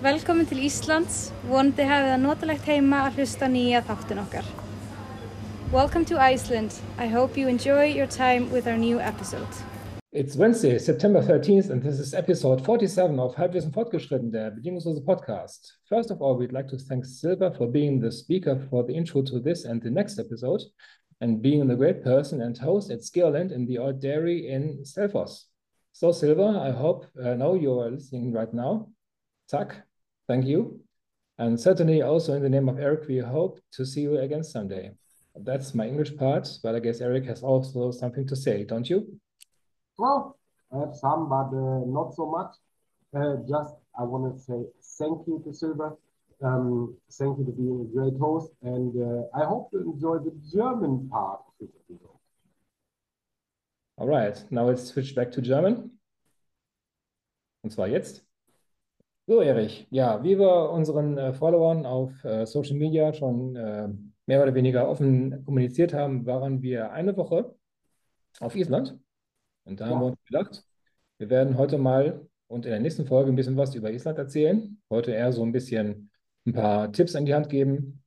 Velkomin til Íslands, vonandi hafið það notalegt heima að hlusta nýja þáttun okkar. Welcome to Iceland. I hope you enjoy your time with our new episode. It's Wednesday, September 13th, and this is episode 47 of Halbwissen Fortgeschritten, der Bedingungslose Podcast. First of all, we'd like to thank Silva for being the speaker for the intro to this and the next episode, and being the great person and host at Scareland in the Old Dairy in Selfos. So, Silva, I hope uh, now you are listening right now. Tak. Thank you. And certainly also in the name of Eric, we hope to see you again someday. That's my English part, but I guess Eric has also something to say, don't you? Well, I have some, but uh, not so much. Uh, just I want to say thank you to Silver. Um, thank you for being a great host, and uh, I hope you enjoy the German part of this episode. All right, now let's switch back to German. Und zwar jetzt. So, Erich, ja, wie wir unseren äh, Followern auf äh, Social Media schon äh, mehr oder weniger offen kommuniziert haben, waren wir eine Woche auf Island. Und da ja. haben wir uns gedacht, wir werden heute mal und in der nächsten Folge ein bisschen was über Island erzählen. Heute eher so ein bisschen ein paar Tipps an die Hand geben.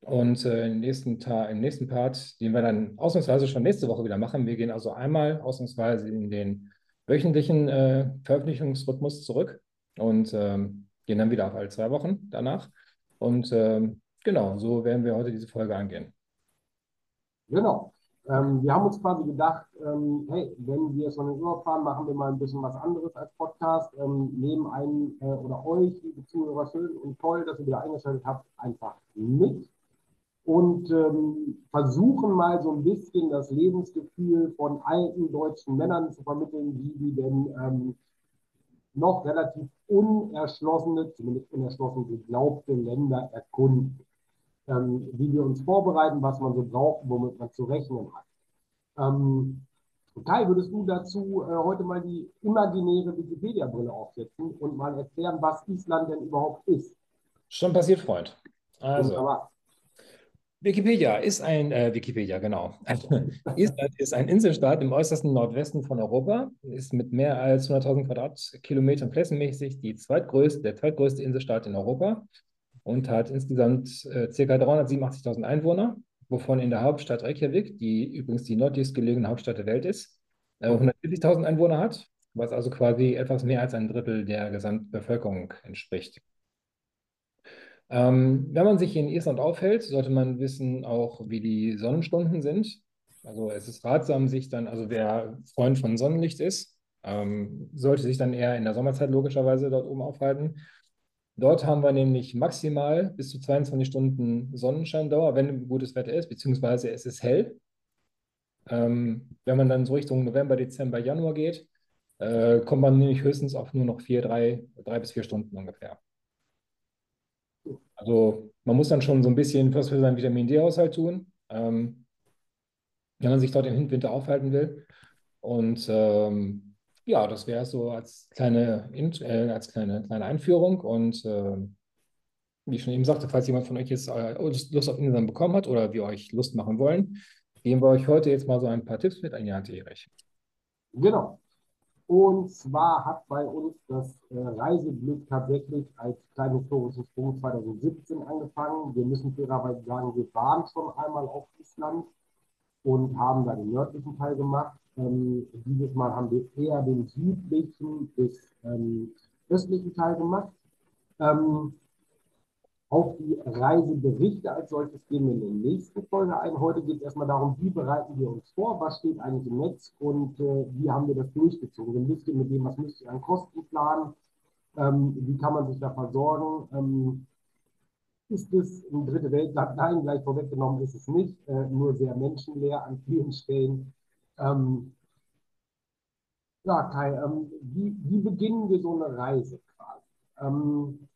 Und äh, im, nächsten im nächsten Part, den wir dann ausnahmsweise schon nächste Woche wieder machen, wir gehen also einmal ausnahmsweise in den wöchentlichen äh, Veröffentlichungsrhythmus zurück und ähm, gehen dann wieder auf alle zwei Wochen danach. Und ähm, genau, so werden wir heute diese Folge angehen. Genau. Ähm, wir haben uns quasi gedacht, ähm, hey, wenn wir schon in Urlaub fahren, machen wir mal ein bisschen was anderes als Podcast. Ähm, nehmen einen äh, oder euch, liebe Zuhörer, schön und toll, dass ihr wieder eingeschaltet habt, einfach mit und ähm, versuchen mal so ein bisschen das Lebensgefühl von alten deutschen Männern zu vermitteln, wie die denn ähm, noch relativ unerschlossene, zumindest unerschlossen geglaubte Länder erkunden. Ähm, wie wir uns vorbereiten, was man so braucht, womit man zu rechnen hat. Ähm, Kai, würdest du dazu äh, heute mal die imaginäre Wikipedia-Brille aufsetzen und mal erklären, was Island denn überhaupt ist? Schon passiert, Freund. Also, Wikipedia ist ein, äh, Wikipedia, genau. Island ist ein Inselstaat im äußersten Nordwesten von Europa, ist mit mehr als 100.000 Quadratkilometern flächenmäßig die zweitgrößte, der zweitgrößte Inselstaat in Europa und hat insgesamt äh, ca. 387.000 Einwohner, wovon in der Hauptstadt Reykjavik, die übrigens die nördlichst gelegene Hauptstadt der Welt ist, äh, 140.000 Einwohner hat, was also quasi etwas mehr als ein Drittel der Gesamtbevölkerung entspricht. Ähm, wenn man sich in Island aufhält, sollte man wissen auch, wie die Sonnenstunden sind. Also es ist ratsam, sich dann, also wer Freund von Sonnenlicht ist, ähm, sollte sich dann eher in der Sommerzeit logischerweise dort oben aufhalten. Dort haben wir nämlich maximal bis zu 22 Stunden Sonnenscheindauer, wenn gutes Wetter ist, beziehungsweise es ist hell. Ähm, wenn man dann so Richtung November, Dezember, Januar geht, äh, kommt man nämlich höchstens auf nur noch vier, drei, drei bis vier Stunden ungefähr. Also man muss dann schon so ein bisschen was für seinen Vitamin D-Haushalt tun, ähm, wenn man sich dort im Winter aufhalten will. Und ähm, ja, das wäre so als kleine, äh, als kleine, kleine Einführung. Und äh, wie ich schon eben sagte, falls jemand von euch jetzt äh, Lust auf Inseln bekommen hat oder wir euch Lust machen wollen, geben wir euch heute jetzt mal so ein paar Tipps mit an die Hand, Erich. Genau. Und zwar hat bei uns das äh, Reiseglück tatsächlich als kleinen historischen Sprung 2017 angefangen. Wir müssen fairerweise sagen, wir waren schon einmal auf Island und haben da den nördlichen Teil gemacht. Ähm, dieses Mal haben wir eher den südlichen bis ähm, östlichen Teil gemacht. Ähm, auf die Reiseberichte als solches gehen wir in der nächsten Folge ein. Heute geht es erstmal darum, wie bereiten wir uns vor, was steht eigentlich im Netz und äh, wie haben wir das durchgezogen. Ein bisschen mit dem, was müsst ihr an Kosten planen, ähm, wie kann man sich da versorgen. Ähm, ist es ein dritte Weltland? Nein, gleich vorweggenommen ist es nicht, äh, nur sehr menschenleer an vielen Stellen. Ähm, ja, Kai, ähm, wie, wie beginnen wir so eine Reise quasi?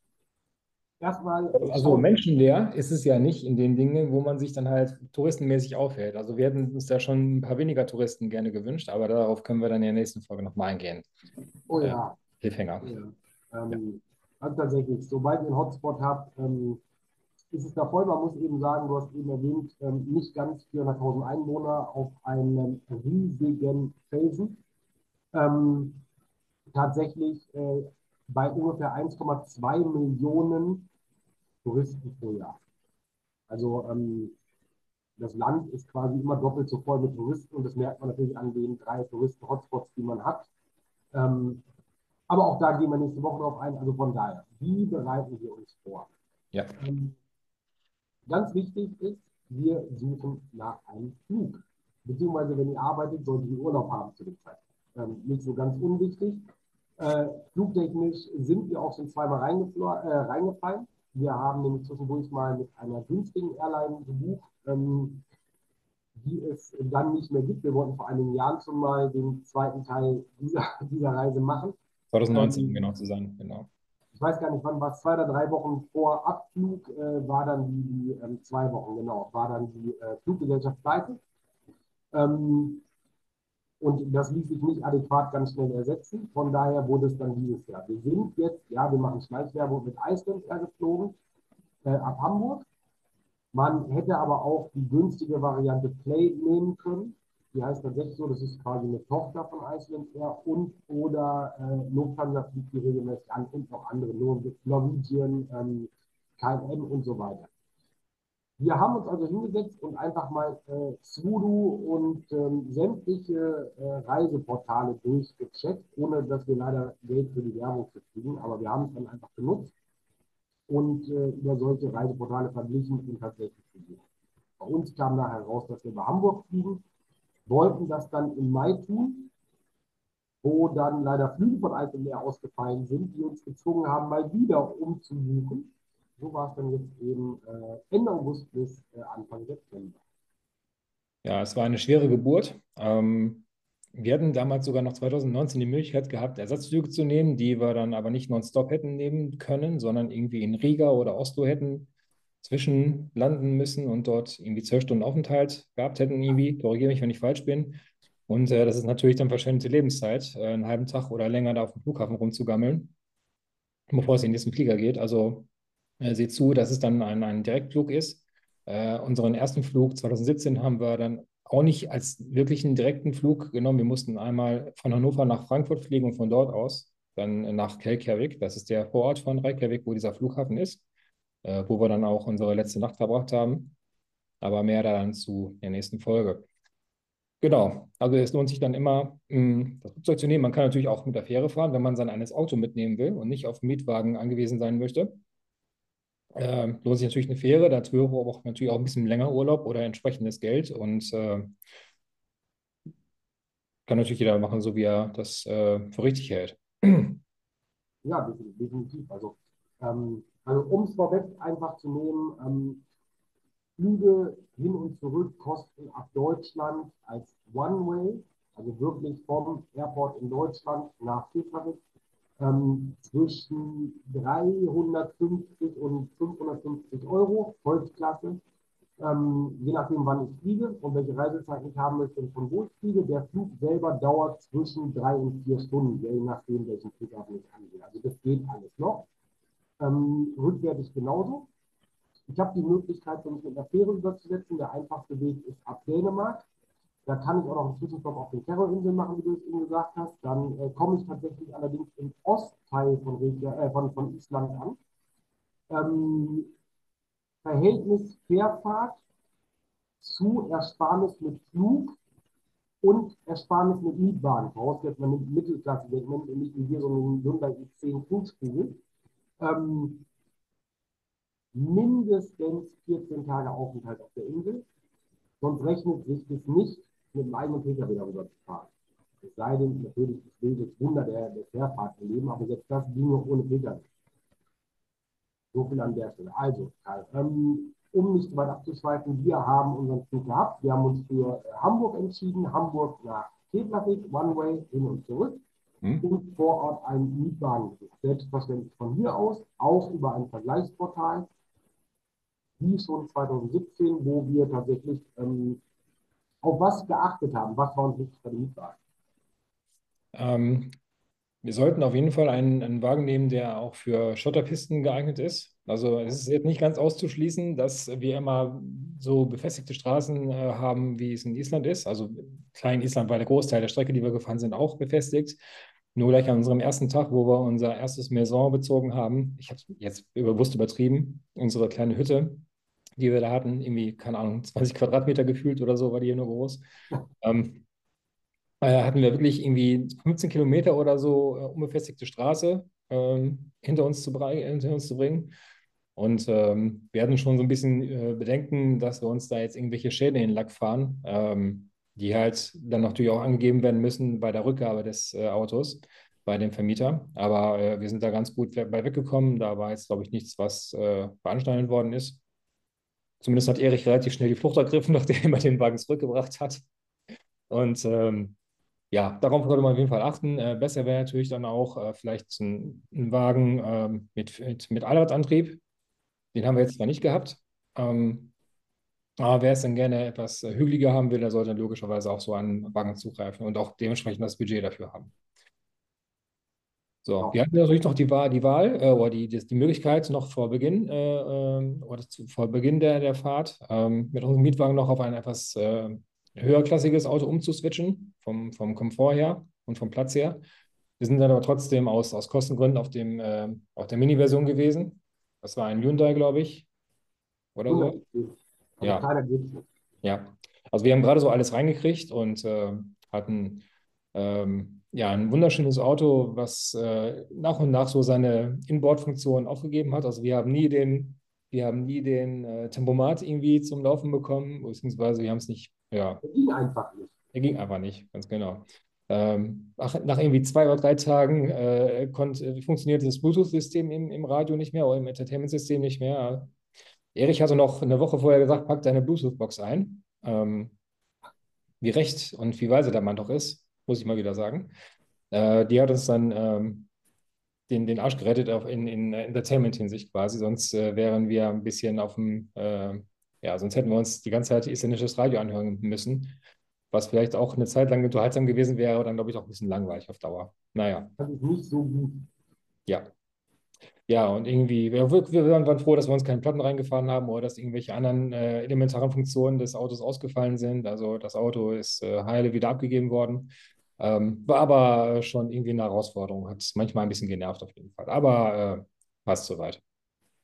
Erstmal. Also menschenleer ist es ja nicht in den Dingen, wo man sich dann halt touristenmäßig aufhält. Also wir hätten uns da schon ein paar weniger Touristen gerne gewünscht, aber darauf können wir dann in der nächsten Folge nochmal eingehen. Oh ja. Äh, Hilfhänger. Ja. Ähm, ja. Also tatsächlich, sobald ihr einen Hotspot habt, ähm, ist es da voll. Man muss eben sagen, du hast eben erwähnt, ähm, nicht ganz 400.000 Einwohner auf einem riesigen Felsen. Ähm, tatsächlich äh, bei ungefähr 1,2 Millionen Touristen pro Jahr. Also ähm, das Land ist quasi immer doppelt so voll mit Touristen und das merkt man natürlich an den drei Touristen-Hotspots, die man hat. Ähm, aber auch da gehen wir nächste Woche drauf ein. Also von daher, wie bereiten wir uns vor? Ja. Ähm, ganz wichtig ist, wir suchen nach einem Flug. Beziehungsweise, wenn ihr arbeitet, solltet ihr Urlaub haben zu der Zeit. Ähm, nicht so ganz unwichtig. Äh, flugtechnisch sind wir auch schon zweimal äh, reingefallen. Wir haben nämlich zwischendurch mal mit einer günstigen Airline gebucht, ähm, die es dann nicht mehr gibt. Wir wollten vor einigen Jahren schon mal den zweiten Teil dieser, dieser Reise machen. 2019, ähm, genau zu sein, genau. Ich weiß gar nicht, wann war es, zwei oder drei Wochen vor Abflug äh, war dann die, die ähm, zwei Wochen, genau, war dann die äh, Fluggesellschaft pleite. Ähm, und das ließ sich nicht adäquat ganz schnell ersetzen. Von daher wurde es dann dieses Jahr. Wir sind jetzt, ja, wir machen Schleichwerbung mit Iceland Air geflogen äh, ab Hamburg. Man hätte aber auch die günstige Variante Play nehmen können. Die heißt tatsächlich so, das ist quasi eine Tochter von Iceland Air und oder äh, Lufthansa fliegt die regelmäßig an und noch andere, Norwegian, ähm, KLM und so weiter. Wir haben uns also hingesetzt und einfach mal äh, Sudo und ähm, sämtliche äh, Reiseportale durchgecheckt, ohne dass wir leider Geld für die Werbung kriegen, aber wir haben es dann einfach genutzt und äh, über solche Reiseportale verglichen und tatsächlich gesehen. Bei uns kam nachher raus, dass wir bei Hamburg fliegen, wollten das dann im Mai tun, wo dann leider Flüge von Alpenmeer ausgefallen sind, die uns gezwungen haben, mal wieder umzubuchen so war es dann jetzt eben äh, Ende August bis äh, Anfang September. Ja, es war eine schwere Geburt. Ähm, wir hatten damals sogar noch 2019 die Möglichkeit gehabt, Ersatzflüge zu nehmen, die wir dann aber nicht nonstop hätten nehmen können, sondern irgendwie in Riga oder Oslo hätten zwischenlanden müssen und dort irgendwie zwölf Stunden Aufenthalt gehabt hätten, irgendwie. Korrigiere mich, wenn ich falsch bin. Und äh, das ist natürlich dann verschwendete Lebenszeit, äh, einen halben Tag oder länger da auf dem Flughafen rumzugammeln, bevor es in den nächsten Flieger geht. Also äh, seht zu, dass es dann ein, ein Direktflug ist. Äh, unseren ersten Flug 2017 haben wir dann auch nicht als wirklichen direkten Flug genommen. Wir mussten einmal von Hannover nach Frankfurt fliegen und von dort aus dann nach Kelkjavik. Das ist der Vorort von Reykjavik, wo dieser Flughafen ist, äh, wo wir dann auch unsere letzte Nacht verbracht haben. Aber mehr dann zu der nächsten Folge. Genau, also es lohnt sich dann immer, hm, das Flugzeug zu nehmen. Man kann natürlich auch mit der Fähre fahren, wenn man sein eines Auto mitnehmen will und nicht auf Mietwagen angewiesen sein möchte. Ähm, lohnt sich natürlich eine Fähre, dazu auch natürlich auch ein bisschen länger Urlaub oder entsprechendes Geld und äh, kann natürlich jeder machen, so wie er das äh, für richtig hält. Ja, definitiv. Also, ähm, also um es vorweg einfach zu nehmen, ähm, Flüge hin und zurück kosten ab Deutschland als One-Way, also wirklich vom Airport in Deutschland nach Keflavik, ähm, zwischen 350 und 550 Euro, Holzklasse. Ähm, je nachdem, wann ich fliege und welche Reisezeit ich haben möchte und von wo ich fliege. Der Flug selber dauert zwischen drei und vier Stunden, je nachdem, welchen Flughafen ich angehe. Also das geht alles noch. Ähm, rückwärtig genauso. Ich habe die Möglichkeit, mich mit der Fähre überzusetzen. Der einfachste Weg ist ab Dänemark. Da kann ich auch noch einen Zwischenstopp auf den Terrorinseln machen, wie du es eben gesagt hast. Dann äh, komme ich tatsächlich allerdings im Ostteil von, Regia, äh, von, von Island an. Ähm, Verhältnis Fährfahrt zu Ersparnis mit Flug und Ersparnis mit Mietwagen. Vorausgesetzt, man nimmt Mittelklasse-Segment und nicht hier so einen Hyundai i10 Flugspiegel. Ähm, mindestens 14 Tage Aufenthalt auf der Insel. Sonst rechnet sich das nicht mit dem eigenen Pkw darüber zu fahren. Es sei denn, natürlich, ich will das Wunder der, der Fährfahrt erleben, aber selbst das ging noch ohne Pkw. So viel an der Stelle. Also, ähm, um nicht weit abzuschweifen, wir haben unseren Flug gehabt. Wir haben uns für äh, Hamburg entschieden, Hamburg nach Keflavik, One Way, hin und zurück. Hm. Und vor Ort einen Mietwagen. Selbstverständlich von hier aus, auch über ein Vergleichsportal, wie schon 2017, wo wir tatsächlich ähm, auf was geachtet haben? Was war uns wichtig bei dem Mietwagen? Ähm, wir sollten auf jeden Fall einen, einen Wagen nehmen, der auch für Schotterpisten geeignet ist. Also es ist jetzt nicht ganz auszuschließen, dass wir immer so befestigte Straßen äh, haben, wie es in Island ist. Also klein Island war der Großteil der Strecke, die wir gefahren sind, auch befestigt. nur gleich an unserem ersten Tag, wo wir unser erstes Maison bezogen haben, ich habe jetzt bewusst übertrieben, unsere kleine Hütte, die wir da hatten, irgendwie, keine Ahnung, 20 Quadratmeter gefühlt oder so, war die hier nur groß. Ähm, äh, hatten wir wirklich irgendwie 15 Kilometer oder so äh, unbefestigte Straße ähm, hinter, uns zu hinter uns zu bringen. Und ähm, wir hatten schon so ein bisschen äh, Bedenken, dass wir uns da jetzt irgendwelche Schäden in den Lack fahren, ähm, die halt dann natürlich auch angegeben werden müssen bei der Rückgabe des äh, Autos bei dem Vermieter. Aber äh, wir sind da ganz gut bei weggekommen. Da war jetzt, glaube ich, nichts, was äh, beanstandet worden ist. Zumindest hat Erich relativ schnell die Flucht ergriffen, nachdem er den Wagen zurückgebracht hat. Und ähm, ja, darauf sollte man auf jeden Fall achten. Äh, besser wäre natürlich dann auch äh, vielleicht ein, ein Wagen äh, mit, mit, mit Allradantrieb. Den haben wir jetzt zwar nicht gehabt. Ähm, aber wer es dann gerne etwas äh, hügeliger haben will, der sollte logischerweise auch so einen Wagen zugreifen und auch dementsprechend das Budget dafür haben. So, wir hatten natürlich noch die Wahl, die Wahl äh, oder die, die, die, Möglichkeit, noch vor Beginn, äh, ähm, oder vor Beginn der, der Fahrt ähm, mit unserem Mietwagen noch auf ein etwas äh, höherklassiges Auto umzuswitchen, vom, vom Komfort her und vom Platz her. Wir sind dann aber trotzdem aus, aus Kostengründen auf, dem, äh, auf der Mini-Version gewesen. Das war ein Hyundai, glaube ich. Oder so. Ja. ja. Also wir haben gerade so alles reingekriegt und äh, hatten ähm, ja ein wunderschönes Auto, was äh, nach und nach so seine Inboard-Funktion aufgegeben hat. Also wir haben nie den, wir haben nie den äh, Tempomat irgendwie zum Laufen bekommen, beziehungsweise wir haben es nicht ja. Er ging einfach nicht. Er ging einfach nicht, ganz genau. Ähm, nach, nach, irgendwie zwei oder drei Tagen äh, konnt, äh, funktionierte das Bluetooth-System im, im Radio nicht mehr oder im Entertainment-System nicht mehr. Erich hatte noch eine Woche vorher gesagt, pack deine Bluetooth-Box ein. Ähm, wie recht und wie weise der Mann doch ist, muss ich mal wieder sagen. Äh, die hat uns dann ähm, den, den Arsch gerettet auf in, in Entertainment-Hinsicht quasi, sonst äh, wären wir ein bisschen auf dem äh, ja, sonst hätten wir uns die ganze Zeit isländisches Radio anhören müssen, was vielleicht auch eine Zeit lang unterhaltsam gewesen wäre, aber dann glaube ich auch ein bisschen langweilig auf Dauer. Naja. Das ist nicht so gut. Ja. Ja, und irgendwie, wir, wir waren froh, dass wir uns keine Platten reingefahren haben oder dass irgendwelche anderen äh, elementaren Funktionen des Autos ausgefallen sind. Also das Auto ist äh, heile wieder abgegeben worden. Ähm, war aber schon irgendwie eine Herausforderung, hat manchmal ein bisschen genervt auf jeden Fall. Aber äh, passt soweit.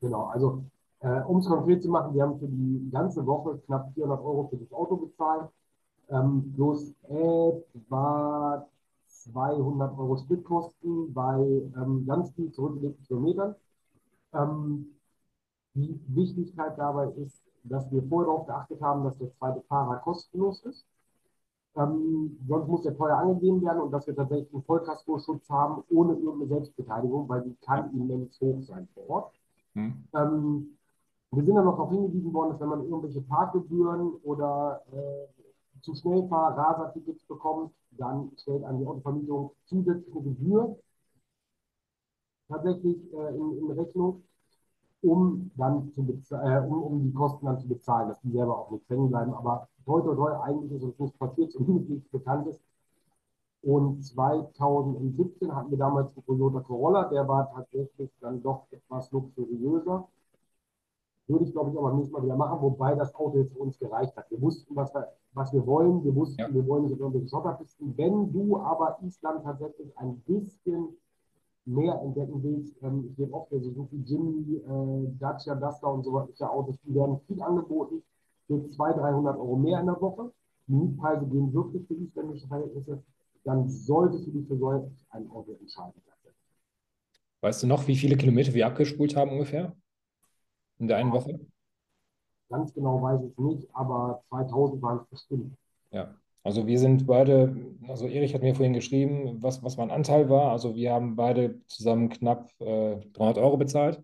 Genau, also äh, um es konkret zu machen, wir haben für die ganze Woche knapp 400 Euro für das Auto bezahlt, ähm, plus etwa 200 Euro Spritkosten bei ähm, ganz viel zurückgelegten Kilometern. Ähm, die Wichtigkeit dabei ist, dass wir vorher darauf geachtet haben, dass der zweite Fahrer kostenlos ist. Ähm, sonst muss der teuer angegeben werden und dass wir tatsächlich einen Vollkaskoschutz haben, ohne irgendeine Selbstbeteiligung, weil die kann immens hoch sein vor Ort. Hm. Ähm, wir sind dann noch darauf hingewiesen worden, dass wenn man irgendwelche Parkgebühren oder äh, zu Schnellfahr Rasertickets bekommt, dann stellt an die Autovermietung zusätzliche Gebühr tatsächlich äh, in, in, Rechnung, um dann zu äh, um, um die Kosten dann zu bezahlen, dass die selber auch nicht hängen bleiben. Aber toi, toi, toi, eigentlich ist uns nichts passiert, zumindest nichts Bekanntes. Und 2017 hatten wir damals einen Toyota Corolla, der war tatsächlich dann doch etwas luxuriöser. Würde ich, glaube ich, auch beim nächsten Mal wieder machen, wobei das Auto jetzt für uns gereicht hat. Wir wussten, was wir, was wir wollen. Wir wussten, ja. wir wollen nicht irgendwelche Schotterpisten. Wenn du aber Island tatsächlich ein bisschen mehr entdecken willst, ähm, ich sehe oft der Suzuki Jimny, äh, Dacia Duster und so weiter Autos, die werden viel angeboten für 200, 300 Euro mehr in der Woche. Die Mietpreise gehen wirklich für isländische Verhältnisse. Dann solltest du dich für so ein Auto entscheiden. Weißt du noch, wie viele Kilometer wir abgespult haben ungefähr? in der einen Woche? Ganz genau weiß ich nicht, aber 2000 waren es bestimmt. Ja, also wir sind beide, also Erich hat mir vorhin geschrieben, was, was mein Anteil war. Also wir haben beide zusammen knapp äh, 300 Euro bezahlt.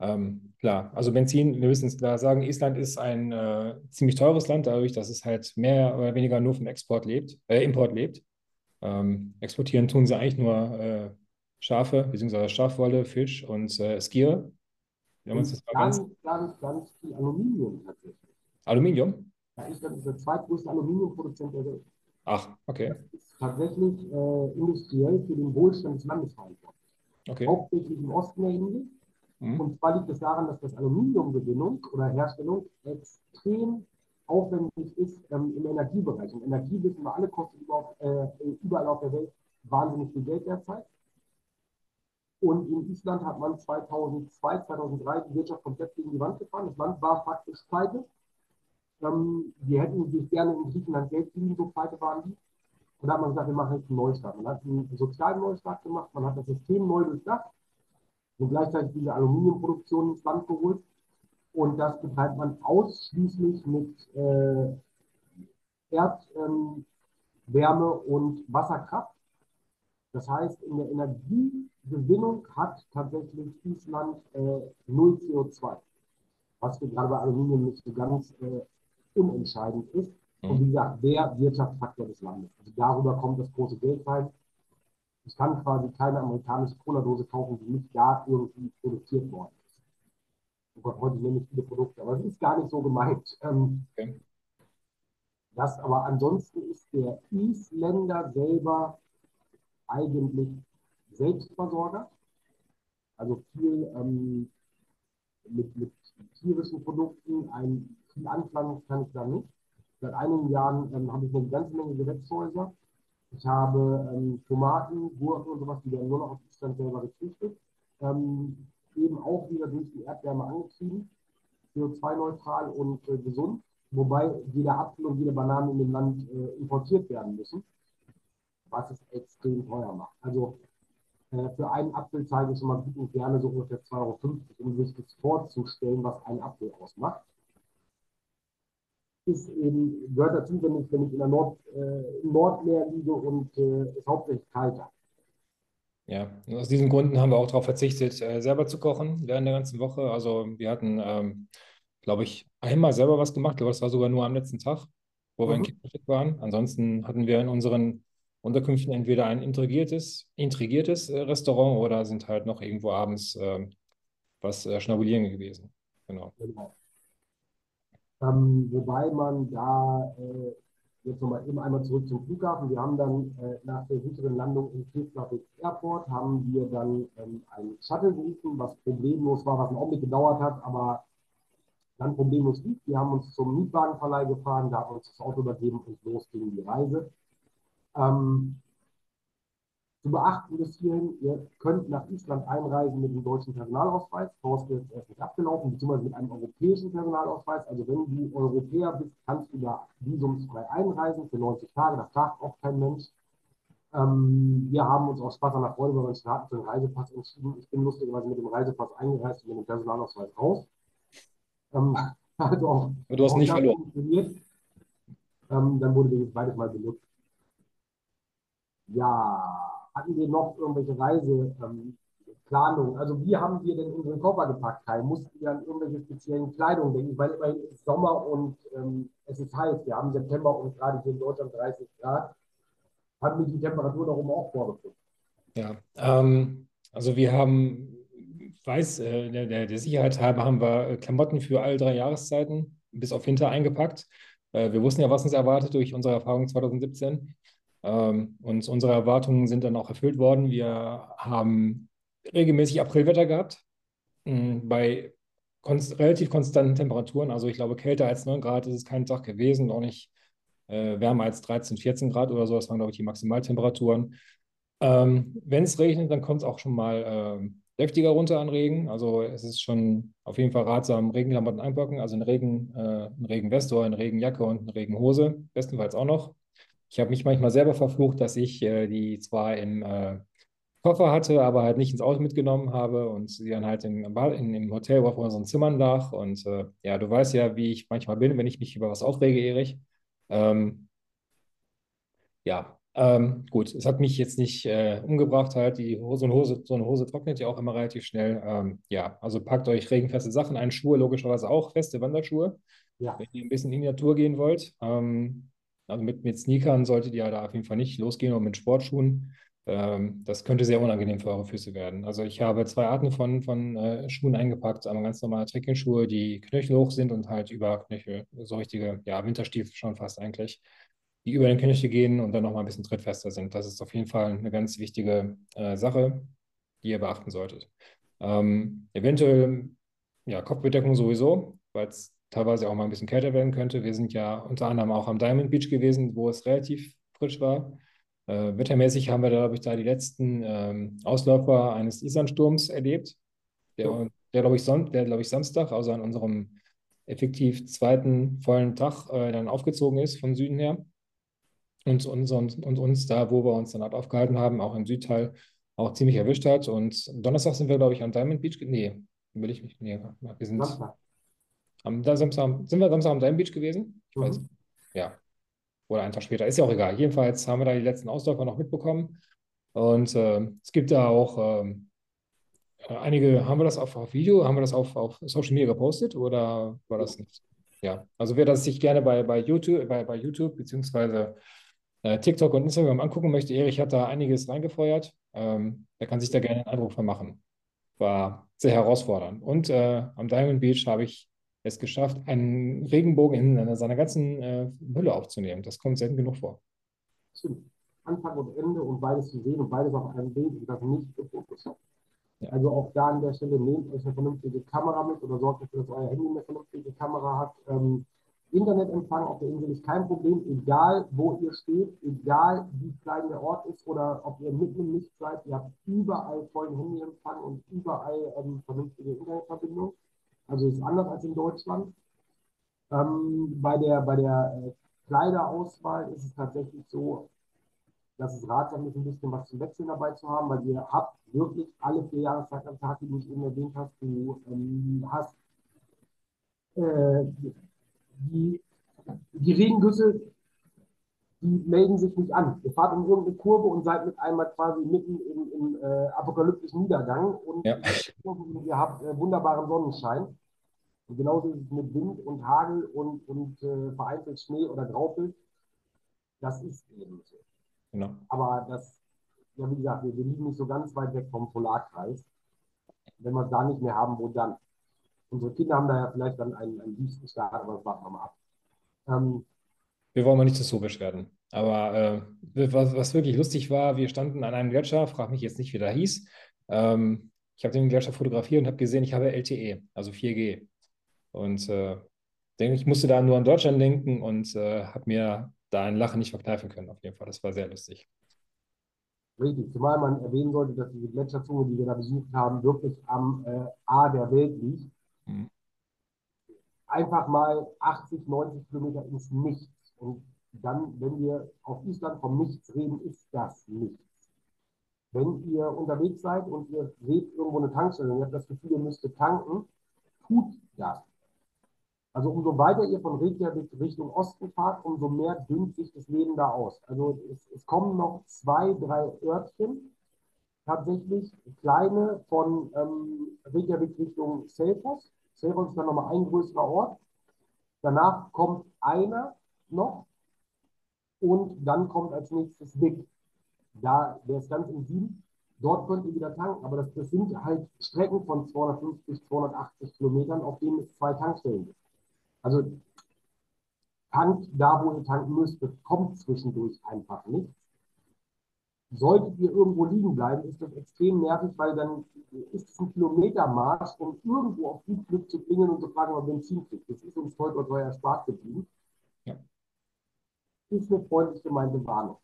Ähm, klar, also Benzin, wir müssen es klar sagen, Island ist ein äh, ziemlich teures Land, dadurch, dass es halt mehr oder weniger nur vom Export lebt, äh, Import lebt. Ähm, exportieren tun sie eigentlich nur äh, Schafe, beziehungsweise Schafwolle, Fisch und äh, Skier. Wir haben uns das ganz, ganz, ganz, ganz viel Aluminium tatsächlich. Aluminium? Ja, ist das der zweitgrößte Aluminiumproduzent der Welt. Ach, okay. Das ist tatsächlich äh, industriell für den Wohlstand des Landes verantwortlich. Okay. Hauptsächlich im Osten der Insel. Mhm. Und zwar liegt es daran, dass das Aluminiumgewinnung oder Herstellung extrem aufwendig ist ähm, im Energiebereich. Und Energie, wissen wir alle, kostet überall, äh, überall auf der Welt wahnsinnig viel Geld derzeit. Und in Island hat man 2002, 2003 die Wirtschaft komplett gegen die Wand gefahren. Das Land war faktisch pleite. Ähm, die hätten sich gerne in Griechenland Geld geliehen, so pleite waren die. Und da hat man gesagt, wir machen jetzt einen Neustart. Man hat einen sozialen Neustart gemacht, man hat das System neu durchdacht und gleichzeitig diese Aluminiumproduktion ins Land geholt. Und das betreibt man ausschließlich mit äh, Erdwärme ähm, und Wasserkraft. Das heißt, in der Energiegewinnung hat tatsächlich Island äh, null CO2, was für gerade bei Aluminium nicht so ganz äh, unentscheidend ist. Mhm. Und wie gesagt, der Wirtschaftsfaktor des Landes. Also darüber kommt das große Geld rein. Ich kann quasi keine amerikanische Cola-Dose kaufen, die nicht da irgendwie produziert worden ist. Oh Gott, heute nenne ich viele Produkte, aber es ist gar nicht so gemeint. Ähm, okay. Das aber ansonsten ist der Isländer selber eigentlich Selbstversorger. Also viel ähm, mit, mit tierischen Produkten, ein, viel Anfang kann ich da nicht. Seit einigen Jahren ähm, habe ich eine ganze Menge Gewächshäuser. Ich habe ähm, Tomaten, Gurken und sowas, die werden nur noch auf Island selber gezüchtet. Ähm, eben auch wieder durch die Erdwärme angetrieben, CO2-neutral und äh, gesund, wobei jeder Apfel und jede Banane in dem Land äh, importiert werden müssen was es extrem teuer macht. Also äh, für einen Apfel zeige ich schon mal gut und gerne so ungefähr 2,50 Euro, um sich das vorzustellen, was ein Apfel ausmacht. Ist eben, gehört dazu, wenn ich, wenn ich in der Nord, äh, Nordmeer liege und äh, es hauptsächlich kalt habe. Ja, aus diesen Gründen haben wir auch darauf verzichtet, äh, selber zu kochen während der ganzen Woche. Also wir hatten, ähm, glaube ich, einmal selber was gemacht, aber das war sogar nur am letzten Tag, wo mhm. wir in Kitzbühel waren. Ansonsten hatten wir in unseren Unterkünften entweder ein intrigiertes, intrigiertes äh, Restaurant oder sind halt noch irgendwo abends äh, was äh, schnabulieren gewesen. Genau. genau. Ähm, wobei man da äh, jetzt nochmal eben einmal zurück zum Flughafen. Wir haben dann äh, nach der sicheren Landung im Keflavik Airport haben wir dann ähm, einen Shuttle gerufen, was problemlos war, was einen Augenblick gedauert hat, aber dann problemlos lief. Wir haben uns zum Mietwagenverleih gefahren, da haben uns das Auto übergeben und los ging die Reise. Ähm, zu beachten ist hierhin, ihr könnt nach Island einreisen mit dem deutschen Personalausweis. Er ist nicht abgelaufen, beziehungsweise mit einem europäischen Personalausweis. Also wenn du Europäer bist, kannst du da visumsfrei einreisen für 90 Tage. Das sagt auch kein Mensch. Ähm, wir haben uns aus Spaß an der Freude bei uns Staaten für den Reisepass entschieden. Ich bin lustigerweise mit dem Reisepass eingereist und mit dem Personalausweis raus. Ähm, also auch, du hast nicht verloren. Ähm, dann wurde das beides mal benutzt. Ja, hatten wir noch irgendwelche Reiseplanungen? Ähm, also wie haben wir denn unseren Koffer gepackt, Kai? Mussten wir an irgendwelche speziellen Kleidung denken? Weil immerhin ist Sommer und ähm, es ist heiß. Wir haben September und gerade hier in Deutschland 30 Grad. Hat mich die Temperatur darum auch vorgefunden. Ja, ähm, also wir haben, weiß, äh, der, der, Sicherheit halber haben wir Klamotten für alle drei Jahreszeiten bis auf Winter eingepackt. Äh, wir wussten ja, was uns erwartet durch unsere Erfahrung 2017. Ähm, und unsere Erwartungen sind dann auch erfüllt worden. Wir haben regelmäßig Aprilwetter gehabt, mh, bei konst relativ konstanten Temperaturen. Also ich glaube, kälter als 9 Grad ist es kein Tag gewesen, auch nicht äh, wärmer als 13, 14 Grad oder so. Das waren, glaube ich, die Maximaltemperaturen. Ähm, Wenn es regnet, dann kommt es auch schon mal äh, deftiger runter an Regen. Also es ist schon auf jeden Fall ratsam, Regenklamotten einpacken, also eine, Regen, äh, eine Regenweste oder eine Regenjacke und eine Regenhose, bestenfalls auch noch. Ich habe mich manchmal selber verflucht, dass ich äh, die zwar im äh, Koffer hatte, aber halt nicht ins Auto mitgenommen habe und sie dann halt im, in, im Hotel auf unseren Zimmern lag. Und äh, ja, du weißt ja, wie ich manchmal bin, wenn ich mich über was aufrege, Erich. Ähm, ja, ähm, gut, es hat mich jetzt nicht äh, umgebracht, halt. Die Hose, so, eine Hose, so eine Hose trocknet ja auch immer relativ schnell. Ähm, ja, also packt euch regenfeste Sachen ein, Schuhe logischerweise auch, feste Wanderschuhe, ja. wenn ihr ein bisschen in die Natur gehen wollt. Ähm, also mit, mit Sneakern solltet ihr da auf jeden Fall nicht losgehen und mit Sportschuhen. Ähm, das könnte sehr unangenehm für eure Füße werden. Also ich habe zwei Arten von, von äh, Schuhen eingepackt. Einmal ganz normale Trekkingschuhe, die knöchelhoch sind und halt über Knöchel, so richtige, ja, Winterstiefel schon fast eigentlich, die über den Knöchel gehen und dann nochmal ein bisschen trittfester sind. Das ist auf jeden Fall eine ganz wichtige äh, Sache, die ihr beachten solltet. Ähm, eventuell, ja, Kopfbedeckung sowieso, weil es teilweise auch mal ein bisschen kälter werden könnte. Wir sind ja unter anderem auch am Diamond Beach gewesen, wo es relativ frisch war. Äh, wettermäßig haben wir, glaube ich, da die letzten ähm, Ausläufer eines Isandsturms erlebt, der, Ja. der glaube ich, Son der, glaub ich, Samstag, also an unserem effektiv zweiten vollen Tag, äh, dann aufgezogen ist von Süden her. Und, uns- und, und uns da, wo wir uns dann halt aufgehalten haben, auch im Südteil, auch ziemlich erwischt hat. Und Donnerstag sind wir, glaube ich, am Diamond Beach. Nee, will ich nicht. Nee, wir sind Samstag. Am Samstag, sind wir Samstag am Diamond Beach gewesen? Ich weiß. Mhm. Ja. Oder einen Tag später, ist ja auch egal. Jedenfalls haben wir da die letzten Ausläufer noch mitbekommen. Und äh, es gibt da auch äh, einige, haben wir das auf, auf Video, haben wir das auf, auf Social Media gepostet oder war das nicht? Ja, also wer das sich gerne bei, bei YouTube, bei, bei YouTube beziehungsweise äh, TikTok und Instagram angucken möchte, Erich hat da einiges reingefeuert. Ähm, der kann sich da gerne einen Eindruck von machen. War sehr herausfordernd. Und äh, am Diamond Beach habe ich es geschafft, einen Regenbogen in einer- seiner ganzen äh, Hülle aufzunehmen. Das kommt selten genug vor. Stimmt. Anfang und Ende und beides zu sehen und beides auf einem Bild und das nicht gefotoshoppt. Ja. Also auch da an der Stelle nehmt euch eine vernünftige Kamera mit oder sorgt dafür, dass euer Handy eine vernünftige Kamera hat. Ähm, Internetempfang auf der Insel ist kein Problem, egal wo ihr steht, egal wie klein der Ort ist oder ob ihr mitten im Nichts seid, ihr habt überall vollen Handyempfang und überall ähm, vernünftige Internetverbindung. Also ist anders als in Deutschland. Ähm, bei der, bei der äh, Kleiderauswahl ist es tatsächlich so, dass es ratsam ist, ein bisschen was zum Wechseln dabei zu haben, weil ihr habt wirklich alle vier Jahreszeiten am Tag, die du eben erwähnt hast. Du ähm, hast äh, die, die Regengüsse, die melden sich nicht an. Ihr fahrt um irgendeine Kurve und seid mit einmal quasi mitten im, im äh, apokalyptischen Niedergang und Ja. ihr habt äh, wunderbaren Sonnenschein. Und genauso ist es mit Wind und Hagel und, und äh, vereinzelt Schnee oder Graupel. Das ist eben so. Genau. Aber das, ja, wie gesagt, wir, wir liegen nicht so ganz weit weg vom Polarkreis. Wenn wir es da nicht mehr haben, wo dann? Unsere Kinder haben da ja vielleicht dann einen, einen Wüstenstaat, aber das warten wir mal ab. Ähm, Wir wollen mal nicht zu sobisch werden. Aber äh, was, was wirklich lustig war, wir standen an einem Gletscher, frag mich jetzt nicht, wie der hieß. Ähm, ich habe den Gletscher fotografiert und habe gesehen, ich habe LTE, also 4G. Und äh, denke, ich musste da nur an Deutschland denken und äh, habe mir da ein Lachen nicht verkneifen können, auf jeden Fall. Das war sehr lustig. richtig, zumal man erwähnen sollte, dass diese Gletscherzunge, die wir da besucht haben, wirklich am äh, A der Welt liegt. Mhm. Einfach mal 80, 90 Kilometer ins Nichts. Und dann, wenn wir auf Island vom Nichts reden, ist das nichts. Wenn ihr unterwegs seid und ihr seht irgendwo eine Tankstelle und ihr habt das Gefühl, ihr müsstet tanken, tut das. Also umso weiter ihr von Reykjavik Richtung Osten fahrt, umso mehr dünnt sich das Leben da aus. Also es, es kommen noch zwei, drei Örtchen, tatsächlich kleine von ähm, Reykjavik Richtung Selfoss. Selfoss ist dann nochmal ein größerer Ort. Danach kommt einer noch und dann kommt als nächstes Vik. Da, der ist ganz im Süden. Dort könnt ihr wieder tanken, aber das, das sind halt Strecken von 250, 280 Kilometern, auf denen es zwei Tankstellen gibt. Also tankt da, wo ihr tanken müsst. Das kommt zwischendurch einfach nicht. Solltet ihr irgendwo liegen bleiben, ist das extrem nervig, weil dann ist es ein Kilometermarsch, um irgendwo auf gut Glück zu klingeln und zu fragen, ob Benzin kriegt. Das ist uns heute teuer erspart geblieben. Ist eine freundlich gemeinte Warnung.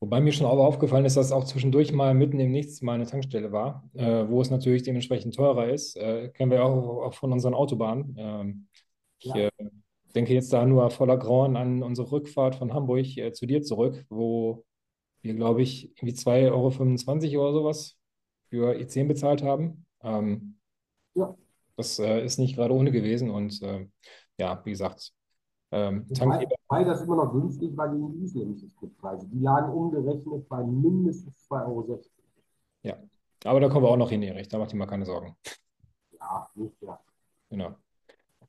Wobei mir schon auch aufgefallen ist, dass es auch zwischendurch mal mitten im Nichts mal eine Tankstelle war, äh, wo es natürlich dementsprechend teurer ist. Äh, kennen wir auch, auch von unseren Autobahnen. Ähm, ich Ja. äh, denke jetzt da nur voller Grauen an unsere Rückfahrt von Hamburg äh, zu dir zurück, wo wir, glaube ich, irgendwie 2,25 Euro oder sowas für E10 bezahlt haben. Ähm, Ja. das äh, ist nicht gerade ohne gewesen und äh, ja, wie gesagt, ähm, Wobei, wobei das immer noch günstig war gegen die isländischen Spritpreise. Die lagen umgerechnet bei mindestens 2,60 Euro. ja. Aber da kommen wir auch noch hin, Erich, da macht ihr mal keine Sorgen. Ja, nicht ja. Genau.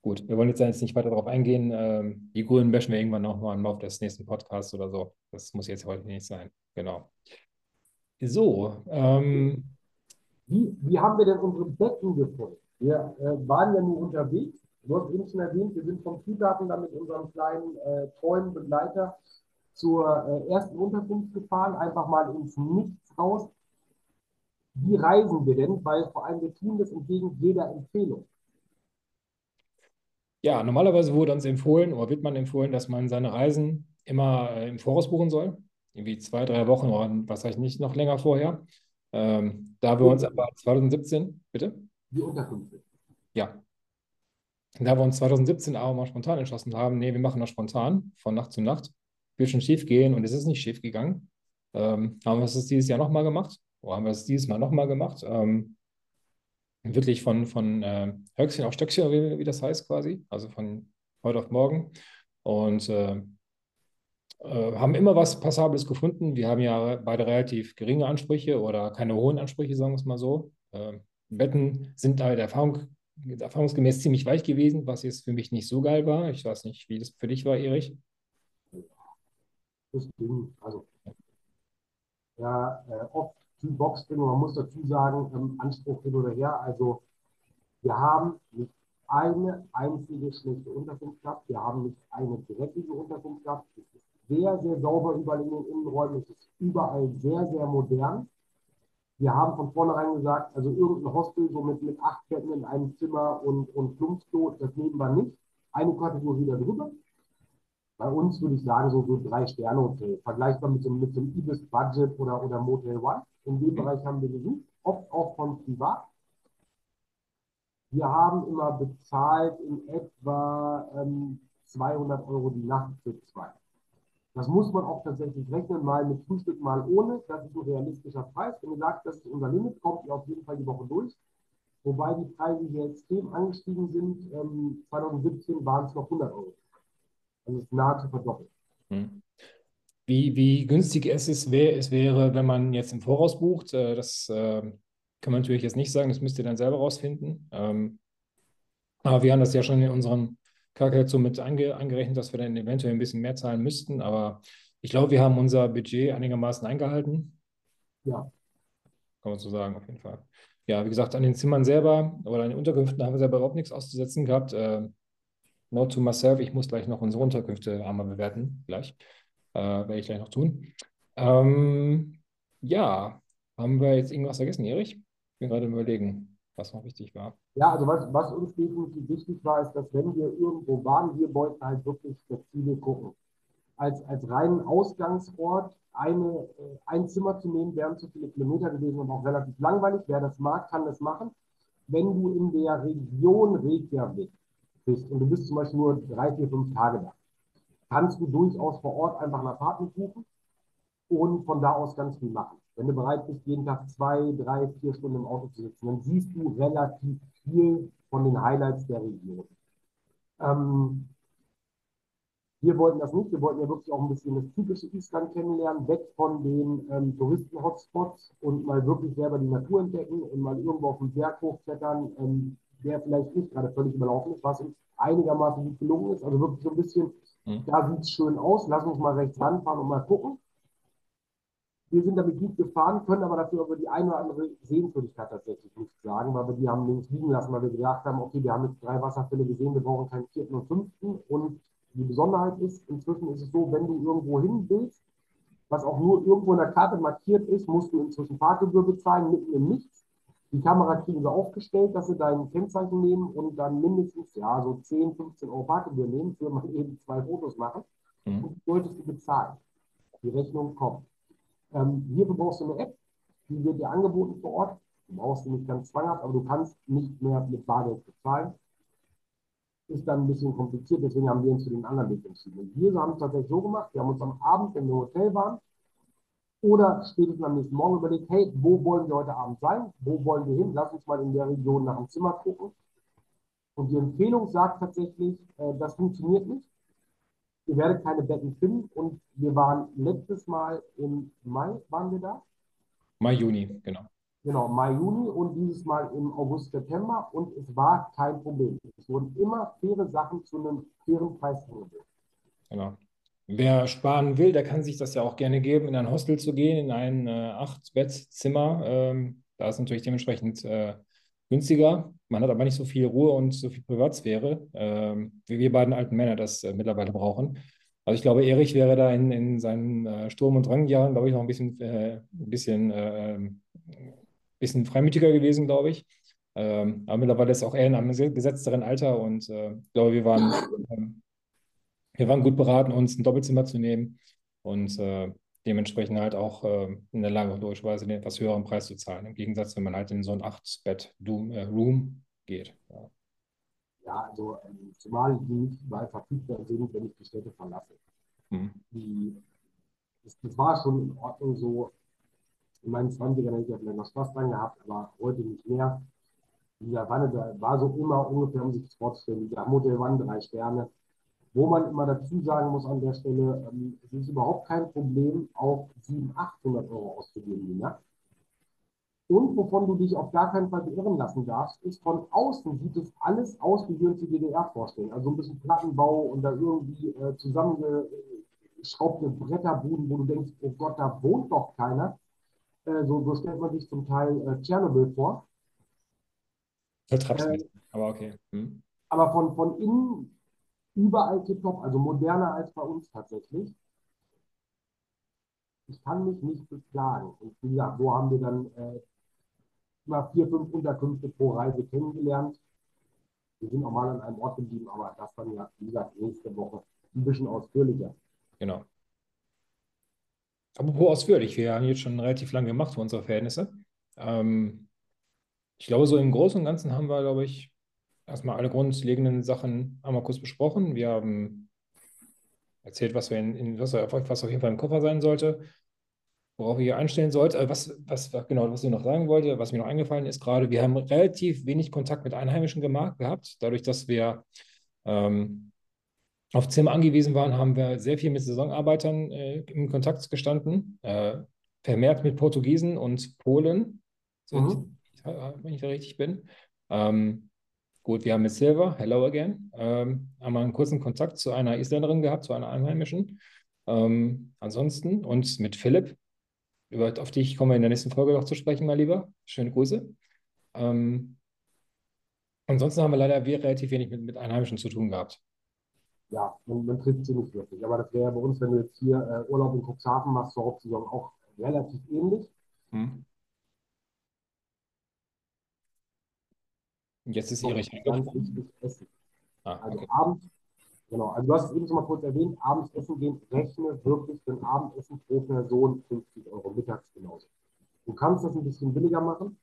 Gut, wir wollen jetzt jetzt nicht weiter darauf eingehen. Ähm, die Grünen bashen wir irgendwann nochmal im Laufe des nächsten Podcasts oder so. Das muss jetzt heute nicht sein. Genau. So, ähm, Wie, wie haben wir denn unsere Betten gefunden? Wir äh, waren ja nur unterwegs. Du hast eben schon erwähnt, wir sind vom Flughafen dann mit unserem kleinen äh, treuen Begleiter zur äh, ersten Unterkunft gefahren, einfach mal ins Nichts raus. Wie reisen wir denn? Weil vor allem wir tun das entgegen jeder Empfehlung. Ja, normalerweise wurde uns empfohlen oder wird man empfohlen, dass man seine Reisen immer äh, im Voraus buchen soll. Irgendwie zwei, drei Wochen oder was weiß ich nicht, noch länger vorher. Ähm, da wir uns aber 2017, bitte? Die Unterkünfte. Ja. Da wir uns 2017 aber mal spontan entschlossen haben, nee, wir machen das spontan, von Nacht zu Nacht. Wird schon schief gehen und es ist nicht schief gegangen. Ähm, haben wir es dieses Jahr nochmal gemacht? Oder haben wir es dieses Mal nochmal gemacht? Ähm, wirklich von, von äh, Höchstchen auf Stöckchen, wie, wie, das heißt quasi, also von heute auf morgen. Und äh, äh, haben immer was Passables gefunden. Wir haben ja beide relativ geringe Ansprüche oder keine hohen Ansprüche, sagen wir es mal so. Äh, Betten sind halt Erfahrung, erfahrungsgemäß ziemlich weich gewesen, was jetzt für mich nicht so geil war. Ich weiß nicht, wie das für dich war, Erich. Das ging, also ja, äh, oft Box drin. Man muss dazu sagen, ähm, Anspruch hin oder her. Also wir haben nicht eine einzige schlechte Unterkunft gehabt. Wir haben nicht eine dreckige Unterkunft gehabt. Es ist sehr, sehr sauber überall in den Innenräumen. Es ist überall sehr, sehr modern. Wir haben von vornherein gesagt, also irgendein Hostel so mit, mit acht Betten in einem Zimmer und, und Plumpsklo, das nehmen wir nicht. Eine Kategorie darüber. Bei uns würde ich sagen, so, so drei Sterne-Hotel. Vergleichbar mit so, mit so einem Ibis Budget oder, oder Motel One. In dem Bereich haben wir gesucht, oft auch von privat. Wir haben immer bezahlt in etwa ähm, 200 Euro die Nacht für zwei. Das muss man auch tatsächlich rechnen, mal mit Frühstück, mal ohne. Das ist ein realistischer Preis. Wenn ihr sagt, das ist unser Limit, kommt ihr auf jeden Fall die Woche durch. Wobei die Preise hier extrem angestiegen sind. Ähm, 2017 waren es noch 100 Euro. Also ist nahezu verdoppelt. Hm. Wie, wie günstig es, ist, wär, es wäre, wenn man jetzt im Voraus bucht, äh, das äh, kann man natürlich jetzt nicht sagen, das müsst ihr dann selber rausfinden. Ähm, aber wir haben das ja schon in unseren Kalkulation mit ange, angerechnet, dass wir dann eventuell ein bisschen mehr zahlen müssten. Aber ich glaube, wir haben unser Budget einigermaßen eingehalten. Ja. Kann man so sagen, auf jeden Fall. Ja, wie gesagt, an den Zimmern selber oder an den Unterkünften haben wir selber überhaupt nichts auszusetzen gehabt. Äh, Note to myself, ich muss gleich noch unsere Unterkünfte einmal bewerten, gleich. Äh, werde ich gleich noch tun. Ähm, ja, haben wir jetzt irgendwas vergessen, Erich? Ich bin gerade überlegen, was noch wichtig war. Ja, also was, was uns definitiv wichtig war, ist, dass wenn wir irgendwo waren, wir wollten halt wirklich flexibel gucken. Als, als reinen Ausgangsort eine, äh, ein Zimmer zu nehmen, wären zu viele Kilometer gewesen und auch relativ langweilig. Wer das mag, kann das machen. Wenn du in der Region Reykjavik bist und du bist zum Beispiel nur drei, vier, fünf Tage da, kannst du durchaus vor Ort einfach ein Apartment buchen und von da aus ganz viel machen. Wenn du bereit bist, jeden Tag zwei, drei, vier Stunden im Auto zu sitzen, dann siehst du relativ viel von den Highlights der Region. Ähm, wir wollten das nicht. Wir wollten ja wirklich auch ein bisschen das typische Island kennenlernen, weg von den ähm, Touristen-Hotspots und mal wirklich selber die Natur entdecken und mal irgendwo auf den Berg hochklettern, ähm, der vielleicht nicht gerade völlig überlaufen ist, was uns einigermaßen gut gelungen ist. Also wirklich so ein bisschen, mhm. da sieht es schön aus, lass uns mal rechts ranfahren und mal gucken. Wir sind damit gut gefahren, können aber dafür über die eine oder andere Sehenswürdigkeit tatsächlich nichts sagen, weil wir die haben links liegen lassen, weil wir gedacht haben, okay, wir haben jetzt drei Wasserfälle gesehen, wir brauchen keinen vierten und fünften. Und die Besonderheit ist, inzwischen ist es so, wenn du irgendwo hin willst, was auch nur irgendwo in der Karte markiert ist, musst du inzwischen Parkgebühr bezahlen, mitten im Nichts. Die Kamera kriegen sie aufgestellt, dass sie dein Kennzeichen nehmen und dann mindestens, ja, so 10, 15 Euro Parkgebühr nehmen, für mal eben zwei Fotos machen. Mhm. Und die solltest du bezahlen. Die Rechnung kommt. Ähm, hierfür brauchst du eine App, die wird dir angeboten vor Ort. Du brauchst sie nicht ganz zwanghaft, aber du kannst nicht mehr mit Bargeld bezahlen. Ist dann ein bisschen kompliziert, deswegen haben wir uns für den anderen Weg entschieden. wir haben es tatsächlich so gemacht, wir haben uns am Abend, wenn wir im Hotel waren, oder spätestens am nächsten Morgen überlegt, hey, wo wollen wir heute Abend sein? Wo wollen wir hin? Lass uns mal in der Region nach dem Zimmer gucken. Und die Empfehlung sagt tatsächlich, äh, das funktioniert nicht. Ihr werdet keine Betten finden. Und wir waren letztes Mal im Mai, waren wir da? Mai, Juni, genau. Genau, Mai, Juni und dieses Mal im August, September. Und es war kein Problem. Es wurden immer faire Sachen zu einem fairen Preis angeboten. Genau. Wer sparen will, der kann sich das ja auch gerne geben, in ein Hostel zu gehen, in ein äh, Acht-Bettzimmer. Ähm, da ist natürlich dementsprechend äh, günstiger. Man hat aber nicht so viel Ruhe und so viel Privatsphäre, ähm, wie wir beiden alten Männer das äh, mittlerweile brauchen. Also ich glaube, Erich wäre da in, in seinen äh, Sturm- und Drangjahren, glaube ich, noch ein bisschen, äh, ein bisschen, äh, bisschen freimütiger gewesen, glaube ich. Ähm, aber mittlerweile ist auch er in einem gesetzteren Alter und äh, ich glaube, wir waren, ähm, wir waren gut beraten, uns ein Doppelzimmer zu nehmen und äh, dementsprechend halt auch äh, in der Lage, logischerweise den etwas höheren Preis zu zahlen. Im Gegensatz, wenn man halt in so ein 8-Bett-Room geht. Ja. Ja, also ähm, zumal die nicht überall verfügbar sind, wenn ich die Städte verlasse. Hm. Die, das, das war schon in Ordnung so. In meinen 20ern hätte ich ja vielleicht noch Spaß dran gehabt, aber heute nicht mehr. Dieser Wanne, da war so immer ungefähr, um sich das vorzustellen, Modell Wanne drei Sterne. Wo man immer dazu sagen muss an der Stelle, ähm, es ist überhaupt kein Problem, auch 700, 800 Euro auszugeben die Nacht. Und wovon du dich auf gar keinen Fall beirren lassen darfst, ist von außen sieht es alles aus, wie wir uns die DDR vorstellen. Also ein bisschen Plattenbau und da irgendwie äh, zusammengeschraubte Bretterbuden, wo du denkst, oh Gott, da wohnt doch keiner. Äh, so, so stellt man sich zum Teil äh, Tschernobyl vor. Vertragsmäßig, äh, aber okay. Hm. Aber von, von innen überall tipptopp, also moderner als bei uns tatsächlich. Ich kann mich nicht beklagen. Und wie gesagt, wo haben wir dann äh, mal vier, fünf Unterkünfte pro Reise kennengelernt. Wir sind auch mal an einem Ort geblieben, aber das dann ja, wie gesagt, nächste Woche ein bisschen ausführlicher. Genau. Apropos ausführlich, wir haben jetzt schon relativ lange gemacht für unsere Verhältnisse. Ähm, ich glaube, so im Großen und Ganzen haben wir, glaube ich, erstmal alle grundlegenden Sachen einmal kurz besprochen. Wir haben erzählt, was, wir in, in, was, was auf jeden Fall im Koffer sein sollte worauf ihr einstellen sollt. Äh, was, was, genau, was ich noch sagen wollte, was mir noch eingefallen ist gerade, wir haben relativ wenig Kontakt mit Einheimischen gemacht, gehabt. Dadurch, dass wir ähm, auf Zimmer angewiesen waren, haben wir sehr viel mit Saisonarbeitern äh, in Kontakt gestanden, äh, vermehrt mit Portugiesen und Polen, mhm. wenn ich da richtig bin. Ähm, gut, wir haben mit Silver, hello again, ähm, haben einen kurzen Kontakt zu einer Isländerin gehabt, zu einer Einheimischen. Ähm, ansonsten und mit Philipp, über, auf dich kommen wir in der nächsten Folge noch zu sprechen, mein Lieber. Schöne Grüße. Ähm, ansonsten haben wir leider relativ wenig mit, mit Einheimischen zu tun gehabt. Ja, man, man trifft sie nicht wirklich. Aber das wäre bei uns, wenn du jetzt hier äh, Urlaub in Cuxhaven machst zur Hauptsaison, auch relativ ähnlich. Hm. Jetzt ist Erich Essen. Ah, also okay. abends Genau, also du hast es eben schon mal kurz erwähnt, abends essen gehen, rechne wirklich für ein Abendessen pro Person 50 Euro, mittags genauso. Du kannst das ein bisschen billiger machen,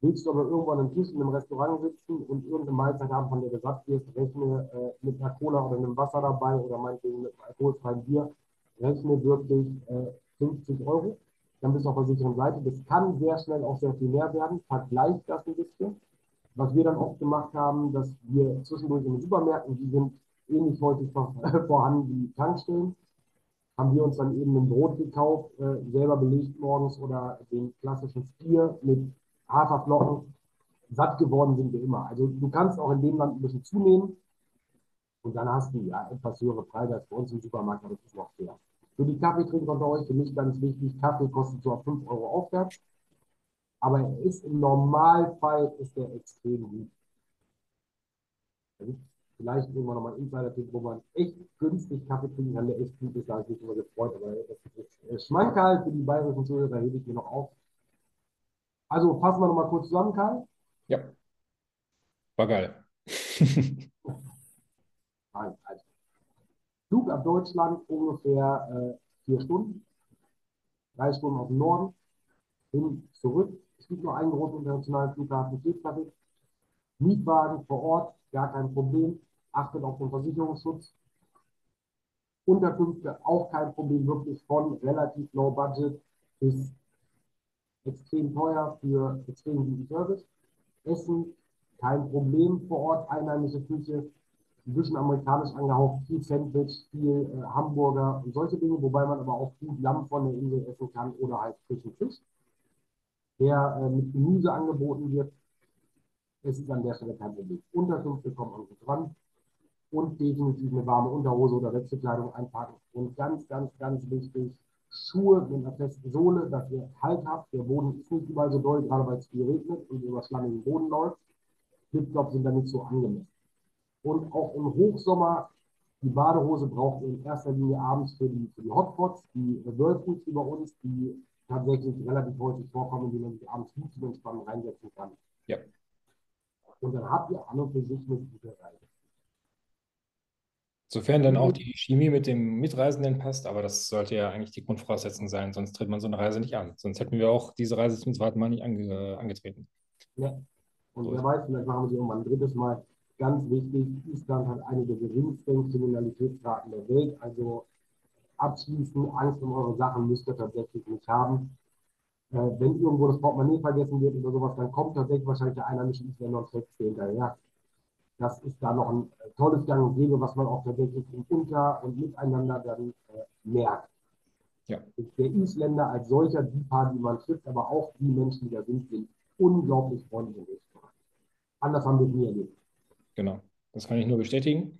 willst du aber irgendwo an einem Tisch in einem Restaurant sitzen und irgendeine Mahlzeit haben, von der du satt wirst, rechne äh, mit einer Cola oder einem Wasser dabei oder meinetwegen mit einem alkoholfreien Bier, rechne wirklich äh, 50 Euro, dann bist du auf der sicheren Seite. Das kann sehr schnell auch sehr viel mehr werden, vergleich das ein bisschen. Was wir dann oft gemacht haben, dass wir zwischendurch in den Supermärkten, die sind ähnlich häufig vorhanden wie Tankstellen. Haben wir uns dann eben ein Brot gekauft, äh, selber belegt morgens oder den klassischen Stier mit Haferflocken. Satt geworden sind wir immer. Also du kannst auch in dem Land ein bisschen zunehmen und dann hast du ja etwas höhere Preise als bei uns im Supermarkt, aber das ist noch fair. Für die Kaffeetrinker unter euch, für mich ganz wichtig, Kaffee kostet so ab 5 Euro aufwärts. Aber er ist im Normalfall ist er extrem gut vielleicht irgendwann nochmal ein Insider-Tipp, wo man echt günstig Kaffee trinken kann, der echt gut ist, da habe ich mich immer gefreut. Aber das ist Schmankerl für die bayerischen Zuhörer, hebe ich mir noch auf. Also fassen wir nochmal kurz zusammen, Karl. Ja. War geil. also, Flug ab Deutschland ungefähr äh, vier Stunden. Drei Stunden auf den Norden. Hin, zurück. Gibt nur einen großen internationalen Flughafen, Flughafen. Mietwagen vor Ort, gar kein Problem achtet auf den Versicherungsschutz. Unterkünfte auch kein Problem, wirklich von relativ low budget bis extrem teuer für extrem guten Service. Essen, kein Problem vor Ort, einheimische Küche, ein bisschen amerikanisch angehaucht, viel Sandwich, viel äh, Hamburger und solche Dinge, wobei man aber auch gut Lamm von der Insel essen kann oder halt frischen Fisch, der äh, mit Gemüse angeboten wird. Es ist an der Stelle kein Problem. Unterkünfte kommen an gut dran und definitiv eine warme Unterhose oder Wechselkleidung einpacken. Und ganz, ganz, ganz wichtig, Schuhe mit einer festen Sohle, dass ihr Halt habt. Der Boden ist nicht überall so doll, gerade weil es viel regnet und über schlammigen Boden läuft. Flipflops sind da nicht so angemessen. Und auch im Hochsommer, die Badehose braucht ihr in erster Linie abends für die, für die Hotpots, die Whirlpools über uns, die tatsächlich relativ häufig vorkommen, die man sich abends gut zum Entspannen reinsetzen kann. Ja. Und dann habt ihr an und für sich eine gute Reise. Sofern dann auch die Chemie mit dem Mitreisenden passt, aber das sollte ja eigentlich die Grundvoraussetzung sein, sonst tritt man so eine Reise nicht an. Sonst hätten wir auch diese Reise zum zweiten Mal nicht ange angetreten. Ja. Und wer weiß, vielleicht machen wir sie irgendwann ein drittes Mal. Ganz wichtig, Island hat eine der geringsten Kriminalitätsraten der Welt. Also abschließend, Angst um eure Sachen müsst ihr tatsächlich nicht haben. Äh, wenn irgendwo das Portemonnaie vergessen wird oder sowas, dann kommt tatsächlich wahrscheinlich der einheimische Isländer und trägt es hinterher. Das ist da noch ein äh, tolles Gang und Gäbe, was man auch tatsächlich im Unter- und Miteinander dann äh, merkt. Ja. Der Isländer als solcher, die paar, die man trifft, aber auch die Menschen, die da sind, sind unglaublich freundlich. Anders haben wir es nie erlebt. Genau, das kann ich nur bestätigen.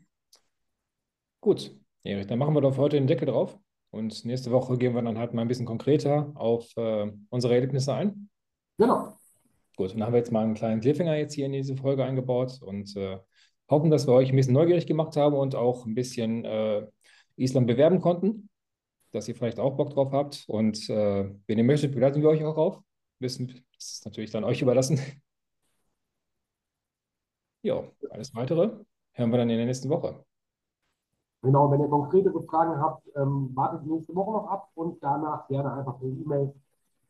Gut, Erich, dann machen wir doch heute den Deckel drauf. Und nächste Woche gehen wir dann halt mal ein bisschen konkreter auf äh, unsere Erlebnisse ein. Genau. Gut, dann haben wir jetzt mal einen kleinen Cliffhanger jetzt hier in diese Folge eingebaut und äh, hoffen, dass wir euch ein bisschen neugierig gemacht haben und auch ein bisschen äh, Island bewerben konnten, dass ihr vielleicht auch Bock drauf habt. Und äh, wenn ihr möchtet, begleiten wir euch auch auf. Wissen, das ist natürlich dann euch überlassen. ja, alles weitere hören wir dann in der nächsten Woche. Genau, wenn ihr konkretere Fragen habt, ähm, wartet nächste Woche noch ab und danach gerne einfach per E-Mail.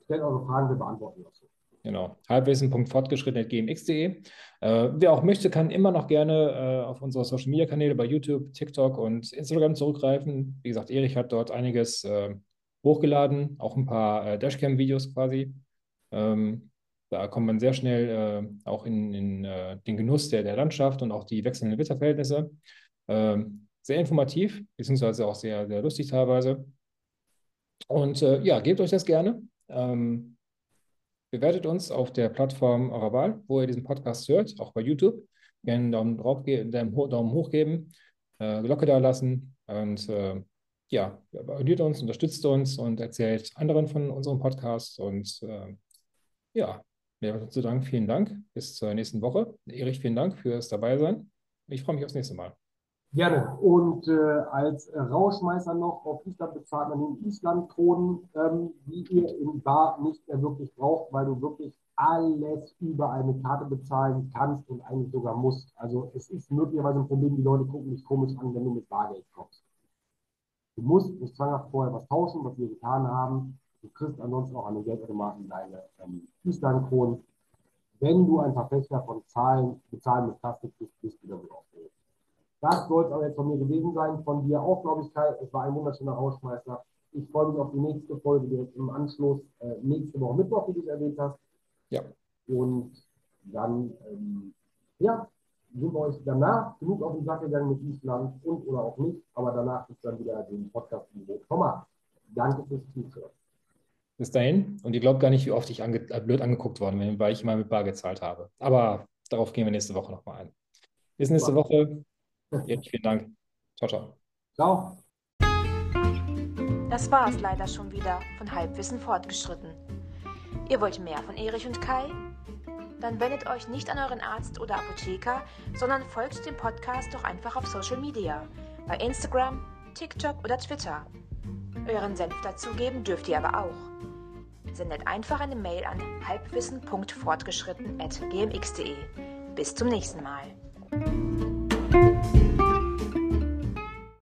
Stellt eure Fragen, wir beantworten das. Genau, halbwissen.fortgeschritten.gmx.de. Äh, wer auch möchte, kann immer noch gerne äh, auf unsere Social Media Kanäle bei YouTube, TikTok und Instagram zurückgreifen. Wie gesagt, Erich hat dort einiges äh, hochgeladen, auch ein paar äh, Dashcam-Videos quasi. Ähm, da kommt man sehr schnell äh, auch in, in äh, den Genuss der, der Landschaft und auch die wechselnden Wetterverhältnisse. Ähm, sehr informativ, beziehungsweise auch sehr, sehr lustig teilweise. Und äh, ja, gebt euch das gerne. Ähm, bewertet uns auf der Plattform eurer Wahl, wo ihr diesen Podcast hört, auch bei YouTube. Gerne einen Daumen, drauf Daumen hoch geben, äh, Glocke da lassen und äh, ja, abonniert uns, unterstützt uns und erzählt anderen von unserem Podcast. Und äh, ja, mehr zu Dank, vielen Dank. Bis zur nächsten Woche. Erich, vielen Dank fürs Dabeisein. Ich freue mich aufs nächste Mal. Gerne. Und äh, als Rauschmeißer noch auf Island bezahlt man den Island-Kronen, ähm, die ihr im Bar nicht mehr wirklich braucht, weil du wirklich alles über eine Karte bezahlen kannst und eigentlich sogar musst. Also es ist möglicherweise ein Problem, die Leute gucken dich komisch an, wenn du mit Bargeld kommst. Du musst nicht zwanghaft vorher was tauschen, was wir getan haben. Du kriegst ansonsten auch an den Geldautomaten deine ähm, Island-Kronen. Wenn du ein Verfechter von Zahlen, Bezahlen mit Plastik bist, bist du damit aufgeregt. Das soll es aber jetzt von mir gewesen sein. Von dir auch, glaube ich, Kai. Es war ein wunderschöner Hausmeister. Ich freue mich auf die nächste Folge direkt im Anschluss. Äh, nächste Woche Mittwoch, wie du es erwähnt hast. Ja. Und dann, ähm, ja, sind wir euch danach genug auf den Sack gegangen mit Island und oder auch nicht. Aber danach ist dann wieder den Podcast im Format. Danke fürs Zuhören. Bis dahin. Und ihr glaubt gar nicht, wie oft ich ange blöd angeguckt worden bin, weil ich immer mit Bar gezahlt habe. Aber darauf gehen wir nächste Woche nochmal ein. Bis nächste Woche. Jetzt vielen Dank. Ciao, ciao. Ciao. Das war es leider schon wieder von Halbwissen fortgeschritten. Ihr wollt mehr von Erich und Kai? Dann wendet euch nicht an euren Arzt oder Apotheker, sondern folgt dem Podcast doch einfach auf Social Media, bei Instagram, TikTok oder Twitter. Euren Senf dazugeben dürft ihr aber auch. Sendet einfach eine Mail an halbwissen.fortgeschritten.gmx.de. Bis zum nächsten Mal.